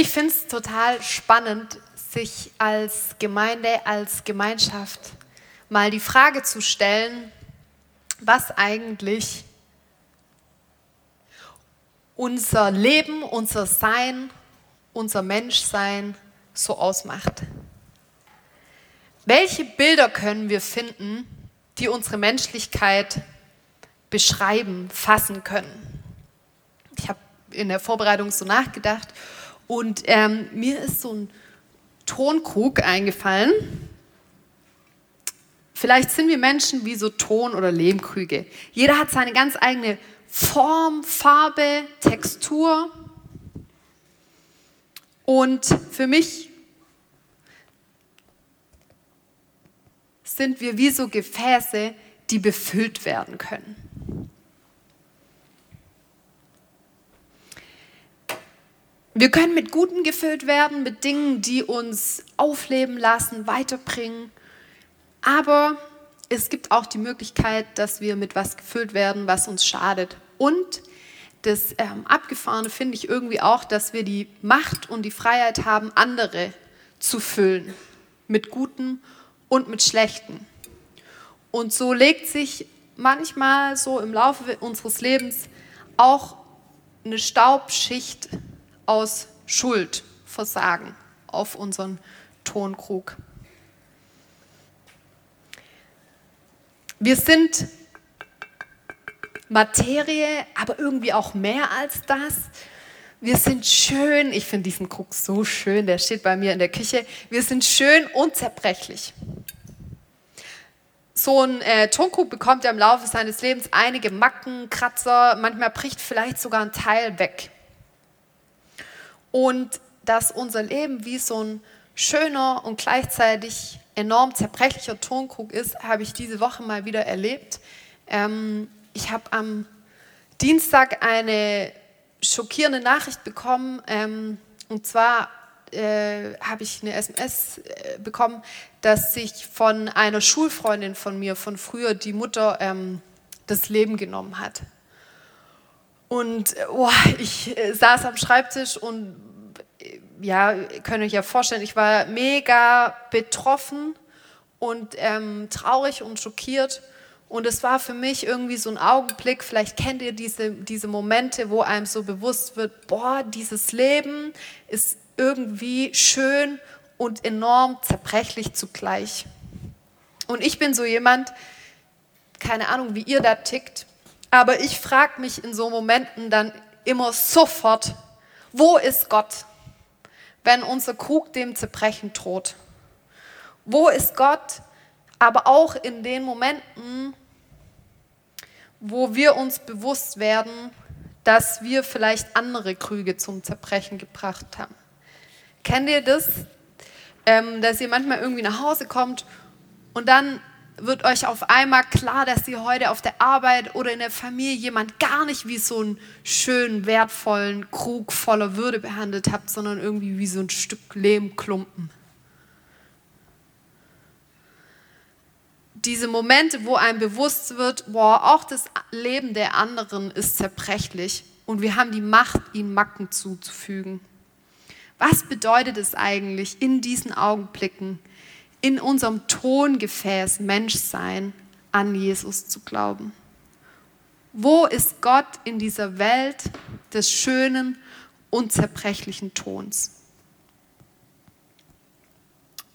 Ich finde es total spannend, sich als Gemeinde, als Gemeinschaft mal die Frage zu stellen, was eigentlich unser Leben, unser Sein, unser Menschsein so ausmacht. Welche Bilder können wir finden, die unsere Menschlichkeit beschreiben, fassen können? Ich habe in der Vorbereitung so nachgedacht und ähm, mir ist so ein Tonkrug eingefallen. Vielleicht sind wir Menschen wie so Ton- oder Lehmkrüge. Jeder hat seine ganz eigene Form, Farbe, Textur. Und für mich sind wir wie so Gefäße, die befüllt werden können. Wir können mit Guten gefüllt werden, mit Dingen, die uns aufleben lassen, weiterbringen. Aber es gibt auch die Möglichkeit, dass wir mit was gefüllt werden, was uns schadet. Und das ähm, Abgefahrene finde ich irgendwie auch, dass wir die Macht und die Freiheit haben, andere zu füllen. Mit Guten und mit Schlechten. Und so legt sich manchmal so im Laufe unseres Lebens auch eine Staubschicht aus Schuld, Versagen auf unseren Tonkrug. Wir sind Materie, aber irgendwie auch mehr als das. Wir sind schön, ich finde diesen Krug so schön, der steht bei mir in der Küche. Wir sind schön und zerbrechlich. So ein äh, Tonkrug bekommt ja im Laufe seines Lebens einige Macken, Kratzer, manchmal bricht vielleicht sogar ein Teil weg. Und dass unser Leben wie so ein schöner und gleichzeitig enorm zerbrechlicher Tonkrug ist, habe ich diese Woche mal wieder erlebt. Ähm, ich habe am Dienstag eine schockierende Nachricht bekommen. Ähm, und zwar äh, habe ich eine SMS äh, bekommen, dass sich von einer Schulfreundin von mir von früher die Mutter ähm, das Leben genommen hat. Und oh, ich äh, saß am Schreibtisch und äh, ja, könnt euch ja vorstellen, ich war mega betroffen und ähm, traurig und schockiert. Und es war für mich irgendwie so ein Augenblick, vielleicht kennt ihr diese, diese Momente, wo einem so bewusst wird, boah, dieses Leben ist irgendwie schön und enorm zerbrechlich zugleich. Und ich bin so jemand, keine Ahnung, wie ihr da tickt, aber ich frage mich in so Momenten dann immer sofort, wo ist Gott, wenn unser Krug dem Zerbrechen droht? Wo ist Gott, aber auch in den Momenten, wo wir uns bewusst werden, dass wir vielleicht andere Krüge zum Zerbrechen gebracht haben. Kennt ihr das? Ähm, dass ihr manchmal irgendwie nach Hause kommt und dann wird euch auf einmal klar, dass ihr heute auf der Arbeit oder in der Familie jemand gar nicht wie so einen schönen, wertvollen Krug voller Würde behandelt habt, sondern irgendwie wie so ein Stück Lehmklumpen. Diese Momente, wo einem bewusst wird, boah, auch das Leben der anderen ist zerbrechlich und wir haben die Macht, ihnen Macken zuzufügen. Was bedeutet es eigentlich in diesen Augenblicken, in unserem Tongefäß Menschsein an Jesus zu glauben. Wo ist Gott in dieser Welt des schönen, unzerbrechlichen Tons?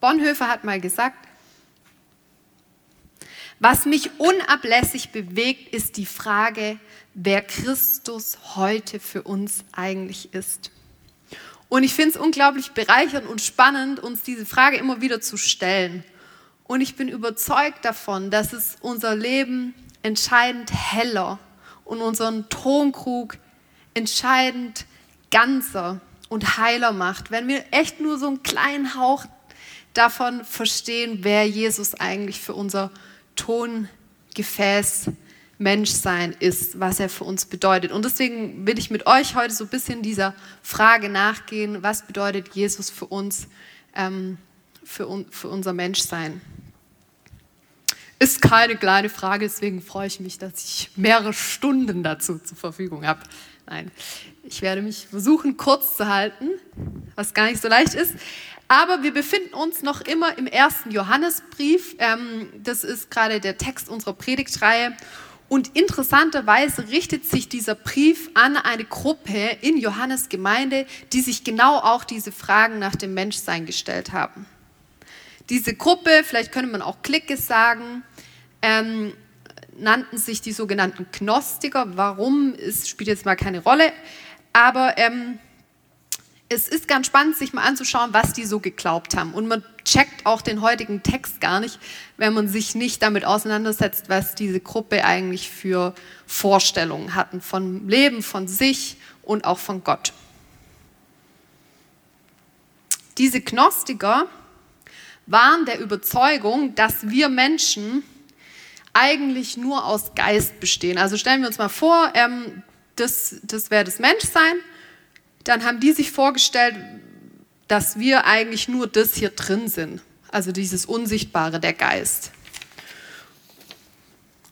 Bonhoeffer hat mal gesagt, was mich unablässig bewegt, ist die Frage, wer Christus heute für uns eigentlich ist. Und ich finde es unglaublich bereichernd und spannend, uns diese Frage immer wieder zu stellen. Und ich bin überzeugt davon, dass es unser Leben entscheidend heller und unseren Tonkrug entscheidend ganzer und heiler macht, wenn wir echt nur so einen kleinen Hauch davon verstehen, wer Jesus eigentlich für unser Tongefäß ist Menschsein ist, was er für uns bedeutet. Und deswegen will ich mit euch heute so ein bisschen dieser Frage nachgehen, was bedeutet Jesus für uns, ähm, für, un für unser Menschsein. Ist keine kleine Frage, deswegen freue ich mich, dass ich mehrere Stunden dazu zur Verfügung habe. Nein, ich werde mich versuchen, kurz zu halten, was gar nicht so leicht ist. Aber wir befinden uns noch immer im ersten Johannesbrief. Ähm, das ist gerade der Text unserer Predigtreihe. Und interessanterweise richtet sich dieser Brief an eine Gruppe in Johannes Gemeinde, die sich genau auch diese Fragen nach dem Menschsein gestellt haben. Diese Gruppe, vielleicht könnte man auch Clique sagen, ähm, nannten sich die sogenannten Gnostiker. Warum, es spielt jetzt mal keine Rolle. Aber ähm, es ist ganz spannend, sich mal anzuschauen, was die so geglaubt haben. Und man checkt auch den heutigen Text gar nicht, wenn man sich nicht damit auseinandersetzt, was diese Gruppe eigentlich für Vorstellungen hatten von Leben, von sich und auch von Gott. Diese Gnostiker waren der Überzeugung, dass wir Menschen eigentlich nur aus Geist bestehen. Also stellen wir uns mal vor, ähm, das, das wäre das Menschsein dann haben die sich vorgestellt, dass wir eigentlich nur das hier drin sind, also dieses Unsichtbare, der Geist.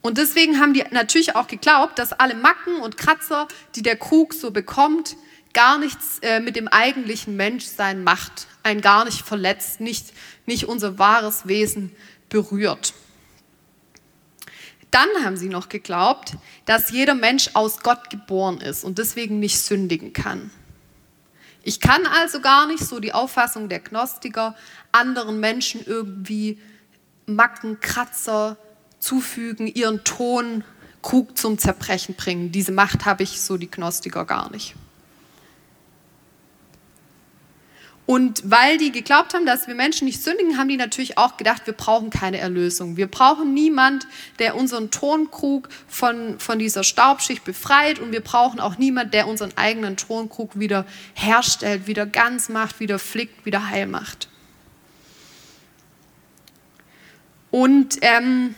Und deswegen haben die natürlich auch geglaubt, dass alle Macken und Kratzer, die der Krug so bekommt, gar nichts äh, mit dem eigentlichen Menschsein macht, einen gar nicht verletzt, nicht, nicht unser wahres Wesen berührt. Dann haben sie noch geglaubt, dass jeder Mensch aus Gott geboren ist und deswegen nicht sündigen kann. Ich kann also gar nicht, so die Auffassung der Gnostiker, anderen Menschen irgendwie Macken, Kratzer zufügen, ihren Ton, Krug zum Zerbrechen bringen. Diese Macht habe ich, so die Gnostiker, gar nicht. Und weil die geglaubt haben, dass wir Menschen nicht sündigen, haben die natürlich auch gedacht, wir brauchen keine Erlösung. Wir brauchen niemand, der unseren Tonkrug von, von dieser Staubschicht befreit und wir brauchen auch niemand, der unseren eigenen Tonkrug wieder herstellt, wieder ganz macht, wieder flickt, wieder heil macht. Und ähm,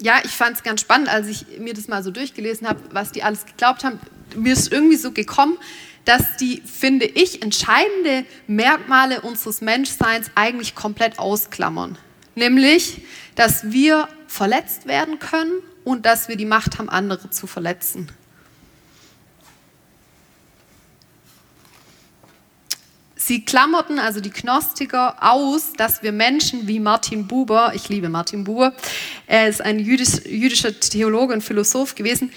ja, ich fand es ganz spannend, als ich mir das mal so durchgelesen habe, was die alles geglaubt haben. Mir ist irgendwie so gekommen, dass die, finde ich, entscheidende Merkmale unseres Menschseins eigentlich komplett ausklammern. Nämlich, dass wir verletzt werden können und dass wir die Macht haben, andere zu verletzen. Sie klammerten, also die Gnostiker, aus, dass wir Menschen wie Martin Buber, ich liebe Martin Buber, er ist ein jüdisch, jüdischer Theologe und Philosoph gewesen,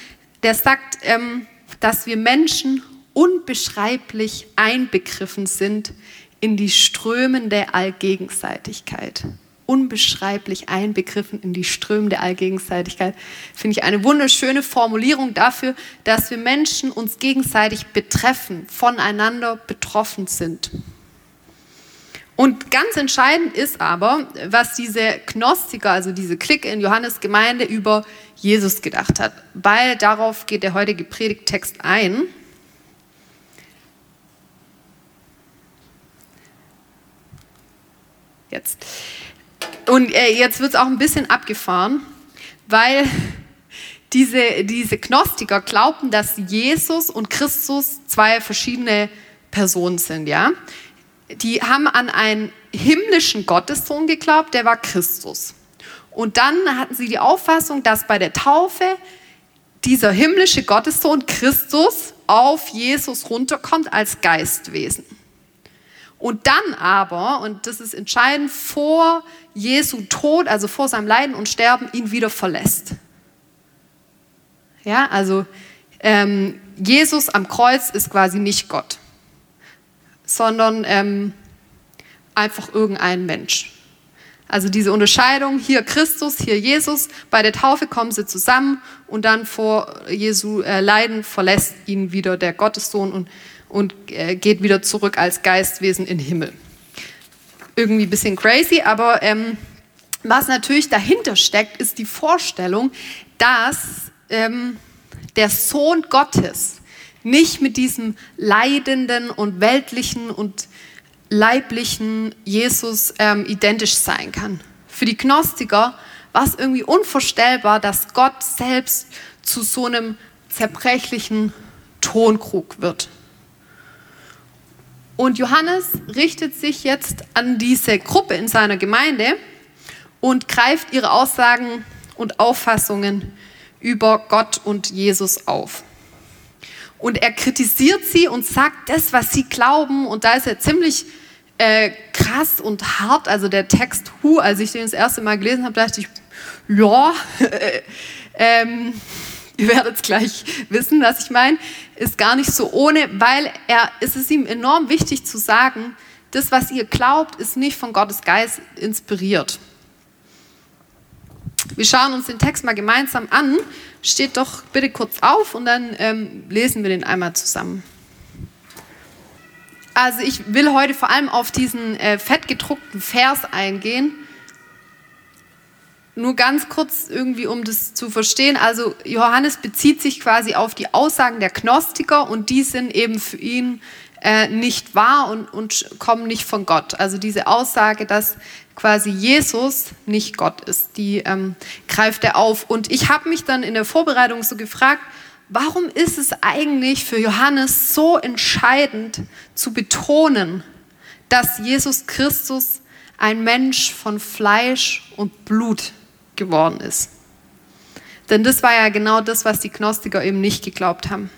der sagt, ähm, dass wir Menschen unbeschreiblich einbegriffen sind in die strömende Allgegenseitigkeit. Unbeschreiblich einbegriffen in die strömende Allgegenseitigkeit. Finde ich eine wunderschöne Formulierung dafür, dass wir Menschen uns gegenseitig betreffen, voneinander betroffen sind. Und ganz entscheidend ist aber, was diese Gnostiker, also diese Clique in Johannes Gemeinde über Jesus gedacht hat, weil darauf geht der heutige Predigttext ein. Jetzt. Und äh, jetzt wird es auch ein bisschen abgefahren, weil diese, diese Gnostiker glaubten, dass Jesus und Christus zwei verschiedene Personen sind, ja. Die haben an einen himmlischen Gottessohn geglaubt, der war Christus. Und dann hatten sie die Auffassung, dass bei der Taufe dieser himmlische Gottessohn Christus auf Jesus runterkommt als Geistwesen. Und dann aber, und das ist entscheidend, vor Jesu Tod, also vor seinem Leiden und Sterben, ihn wieder verlässt. Ja, also ähm, Jesus am Kreuz ist quasi nicht Gott, sondern ähm, einfach irgendein Mensch. Also diese Unterscheidung, hier Christus, hier Jesus, bei der Taufe kommen sie zusammen und dann vor Jesu äh, Leiden verlässt ihn wieder der Gottessohn und und äh, geht wieder zurück als Geistwesen in den Himmel. Irgendwie ein bisschen crazy, aber ähm, was natürlich dahinter steckt, ist die Vorstellung, dass ähm, der Sohn Gottes nicht mit diesem leidenden und weltlichen und leiblichen Jesus ähm, identisch sein kann. Für die Gnostiker war es irgendwie unvorstellbar, dass Gott selbst zu so einem zerbrechlichen Tonkrug wird. Und Johannes richtet sich jetzt an diese Gruppe in seiner Gemeinde und greift ihre Aussagen und Auffassungen über Gott und Jesus auf. Und er kritisiert sie und sagt das, was sie glauben. Und da ist er ziemlich äh, krass und hart. Also der Text, hu, als ich den das erste Mal gelesen habe, dachte ich, ja, ähm, ihr werdet es gleich wissen, was ich meine, ist gar nicht so ohne, weil er, es ist ihm enorm wichtig zu sagen, das, was ihr glaubt, ist nicht von Gottes Geist inspiriert. Wir schauen uns den Text mal gemeinsam an. Steht doch bitte kurz auf und dann ähm, lesen wir den einmal zusammen. Also ich will heute vor allem auf diesen äh, fettgedruckten Vers eingehen. Nur ganz kurz irgendwie, um das zu verstehen. Also Johannes bezieht sich quasi auf die Aussagen der Gnostiker und die sind eben für ihn äh, nicht wahr und, und kommen nicht von Gott. Also diese Aussage, dass quasi Jesus nicht Gott ist, die ähm, greift er auf. Und ich habe mich dann in der Vorbereitung so gefragt, warum ist es eigentlich für Johannes so entscheidend zu betonen, dass Jesus Christus ein Mensch von Fleisch und Blut geworden ist? Denn das war ja genau das, was die Gnostiker eben nicht geglaubt haben.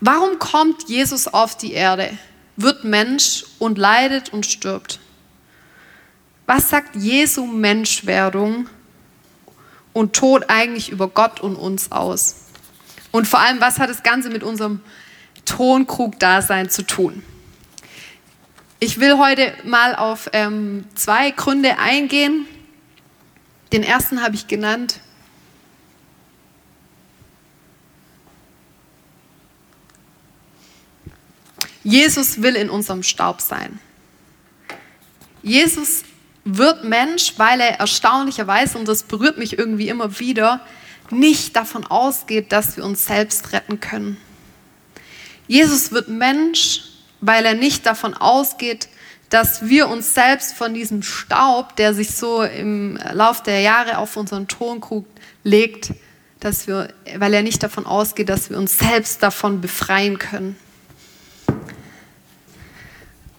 Warum kommt Jesus auf die Erde, wird Mensch und leidet und stirbt? Was sagt Jesu Menschwerdung und Tod eigentlich über Gott und uns aus? Und vor allem, was hat das Ganze mit unserem Tonkrug-Dasein zu tun? Ich will heute mal auf ähm, zwei Gründe eingehen. Den ersten habe ich genannt, Jesus will in unserem Staub sein. Jesus wird Mensch, weil er erstaunlicherweise, und das berührt mich irgendwie immer wieder, nicht davon ausgeht, dass wir uns selbst retten können. Jesus wird Mensch, weil er nicht davon ausgeht, dass wir uns selbst von diesem Staub, der sich so im Lauf der Jahre auf unseren Tonkrug legt, dass wir, weil er nicht davon ausgeht, dass wir uns selbst davon befreien können.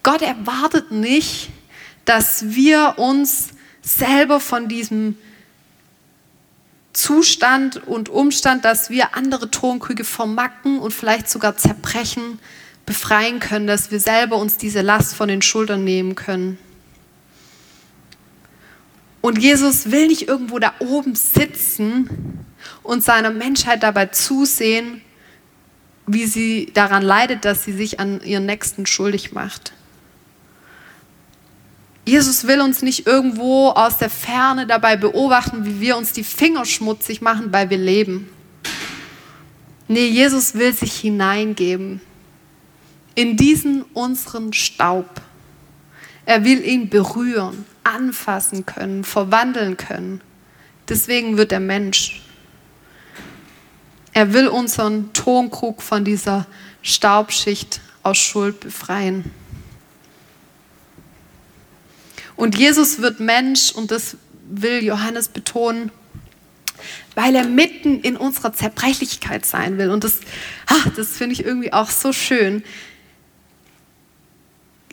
Gott erwartet nicht, dass wir uns selber von diesem Zustand und Umstand, dass wir andere Tonkrüge vermacken und vielleicht sogar zerbrechen, befreien können, dass wir selber uns diese Last von den Schultern nehmen können. Und Jesus will nicht irgendwo da oben sitzen und seiner Menschheit dabei zusehen, wie sie daran leidet, dass sie sich an ihren Nächsten schuldig macht. Jesus will uns nicht irgendwo aus der Ferne dabei beobachten, wie wir uns die Finger schmutzig machen, weil wir leben. Nee, Jesus will sich hineingeben in diesen unseren Staub. Er will ihn berühren, anfassen können, verwandeln können. Deswegen wird er Mensch. Er will unseren Tonkrug von dieser Staubschicht aus Schuld befreien. Und Jesus wird Mensch und das will Johannes betonen, weil er mitten in unserer Zerbrechlichkeit sein will. Und das, das finde ich irgendwie auch so schön.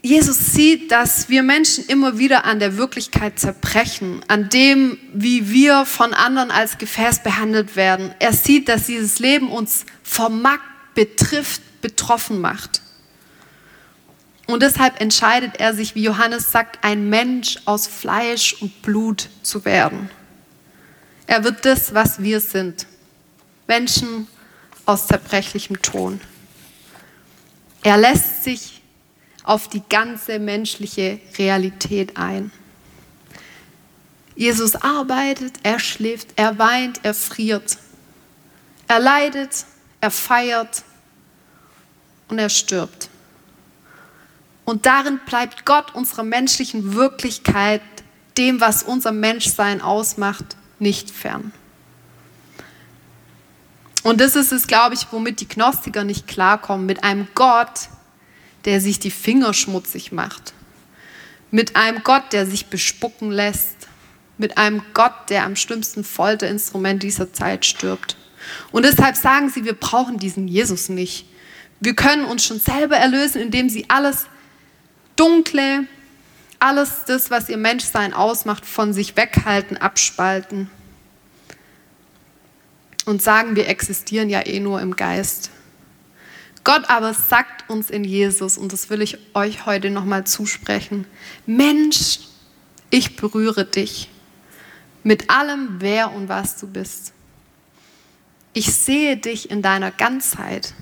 Jesus sieht, dass wir Menschen immer wieder an der Wirklichkeit zerbrechen, an dem, wie wir von anderen als Gefäß behandelt werden. Er sieht, dass dieses Leben uns vermackt, betrifft, betroffen macht. Und deshalb entscheidet er sich, wie Johannes sagt, ein Mensch aus Fleisch und Blut zu werden. Er wird das, was wir sind. Menschen aus zerbrechlichem Ton. Er lässt sich auf die ganze menschliche Realität ein. Jesus arbeitet, er schläft, er weint, er friert. Er leidet, er feiert und er stirbt. Und darin bleibt Gott unserer menschlichen Wirklichkeit, dem, was unser Menschsein ausmacht, nicht fern. Und das ist es, glaube ich, womit die Gnostiker nicht klarkommen. Mit einem Gott, der sich die Finger schmutzig macht. Mit einem Gott, der sich bespucken lässt. Mit einem Gott, der am schlimmsten Folterinstrument dieser Zeit stirbt. Und deshalb sagen sie, wir brauchen diesen Jesus nicht. Wir können uns schon selber erlösen, indem sie alles Dunkle, alles das, was ihr Menschsein ausmacht, von sich weghalten, abspalten und sagen, wir existieren ja eh nur im Geist. Gott aber sagt uns in Jesus, und das will ich euch heute nochmal zusprechen, Mensch, ich berühre dich mit allem, wer und was du bist. Ich sehe dich in deiner Ganzheit,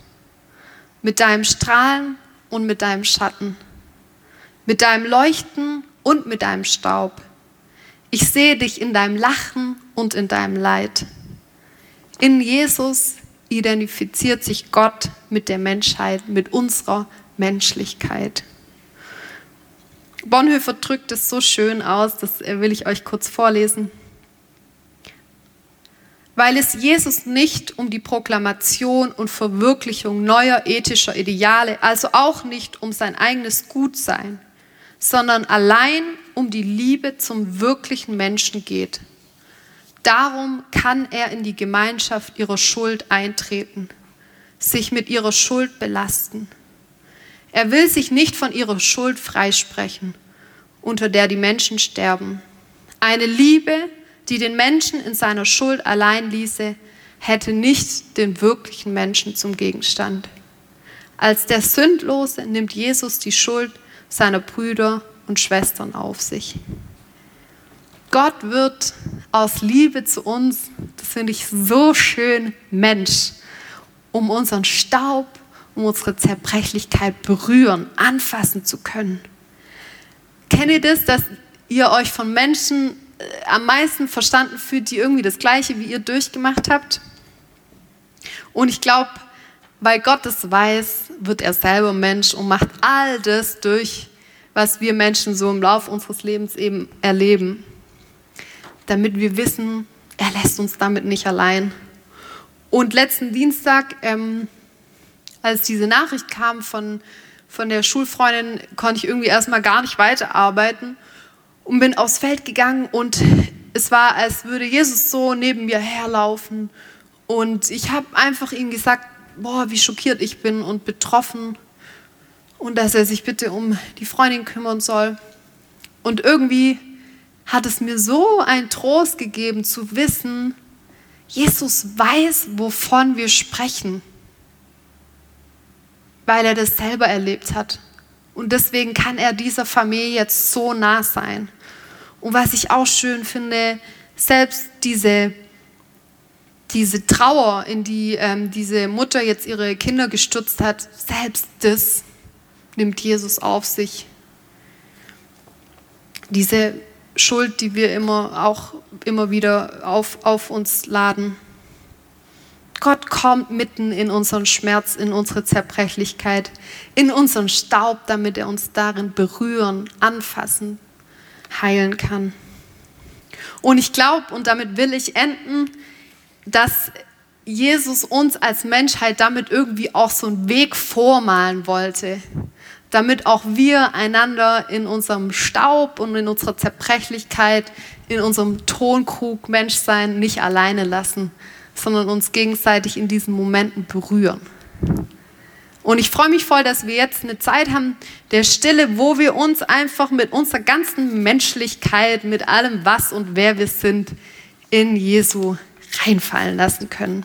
mit deinem Strahlen und mit deinem Schatten, mit deinem Leuchten und mit deinem Staub. Ich sehe dich in deinem Lachen und in deinem Leid. In Jesus identifiziert sich Gott mit der Menschheit, mit unserer Menschlichkeit. Bonhoeffer drückt es so schön aus, das will ich euch kurz vorlesen. Weil es Jesus nicht um die Proklamation und Verwirklichung neuer ethischer Ideale, also auch nicht um sein eigenes Gutsein, sondern allein um die Liebe zum wirklichen Menschen geht. Darum kann er in die Gemeinschaft ihrer Schuld eintreten, sich mit ihrer Schuld belasten. Er will sich nicht von ihrer Schuld freisprechen, unter der die Menschen sterben. Eine Liebe, die den Menschen in seiner Schuld allein ließe, hätte nicht den wirklichen Menschen zum Gegenstand. Als der Sündlose nimmt Jesus die Schuld seiner Brüder und Schwestern auf sich. Gott wird aus Liebe zu uns, das finde ich so schön, Mensch, um unseren Staub, um unsere Zerbrechlichkeit berühren, anfassen zu können. Kennt ihr das, dass ihr euch von Menschen äh, am meisten verstanden fühlt, die irgendwie das Gleiche wie ihr durchgemacht habt? Und ich glaube, weil Gott es weiß, wird er selber Mensch und macht all das durch, was wir Menschen so im Laufe unseres Lebens eben erleben, damit wir wissen, er lässt uns damit nicht allein. Und letzten Dienstag, ähm, als diese Nachricht kam von, von der Schulfreundin, konnte ich irgendwie erstmal gar nicht weiterarbeiten und bin aufs Feld gegangen und es war, als würde Jesus so neben mir herlaufen. Und ich habe einfach ihm gesagt, boah, wie schockiert ich bin und betroffen und dass er sich bitte um die Freundin kümmern soll. Und irgendwie hat es mir so einen Trost gegeben zu wissen, Jesus weiß, wovon wir sprechen, weil er das selber erlebt hat. Und deswegen kann er dieser Familie jetzt so nah sein. Und was ich auch schön finde, selbst diese, diese Trauer, in die ähm, diese Mutter jetzt ihre Kinder gestürzt hat, selbst das nimmt Jesus auf sich. Diese Schuld, die wir immer auch immer wieder auf, auf uns laden. Gott kommt mitten in unseren Schmerz, in unsere Zerbrechlichkeit, in unseren Staub, damit er uns darin berühren, anfassen, heilen kann. Und ich glaube, und damit will ich enden, dass Jesus uns als Menschheit damit irgendwie auch so einen Weg vormalen wollte damit auch wir einander in unserem Staub und in unserer Zerbrechlichkeit, in unserem Tonkrug Menschsein nicht alleine lassen, sondern uns gegenseitig in diesen Momenten berühren. Und ich freue mich voll, dass wir jetzt eine Zeit haben der Stille, wo wir uns einfach mit unserer ganzen Menschlichkeit, mit allem was und wer wir sind, in Jesu reinfallen lassen können.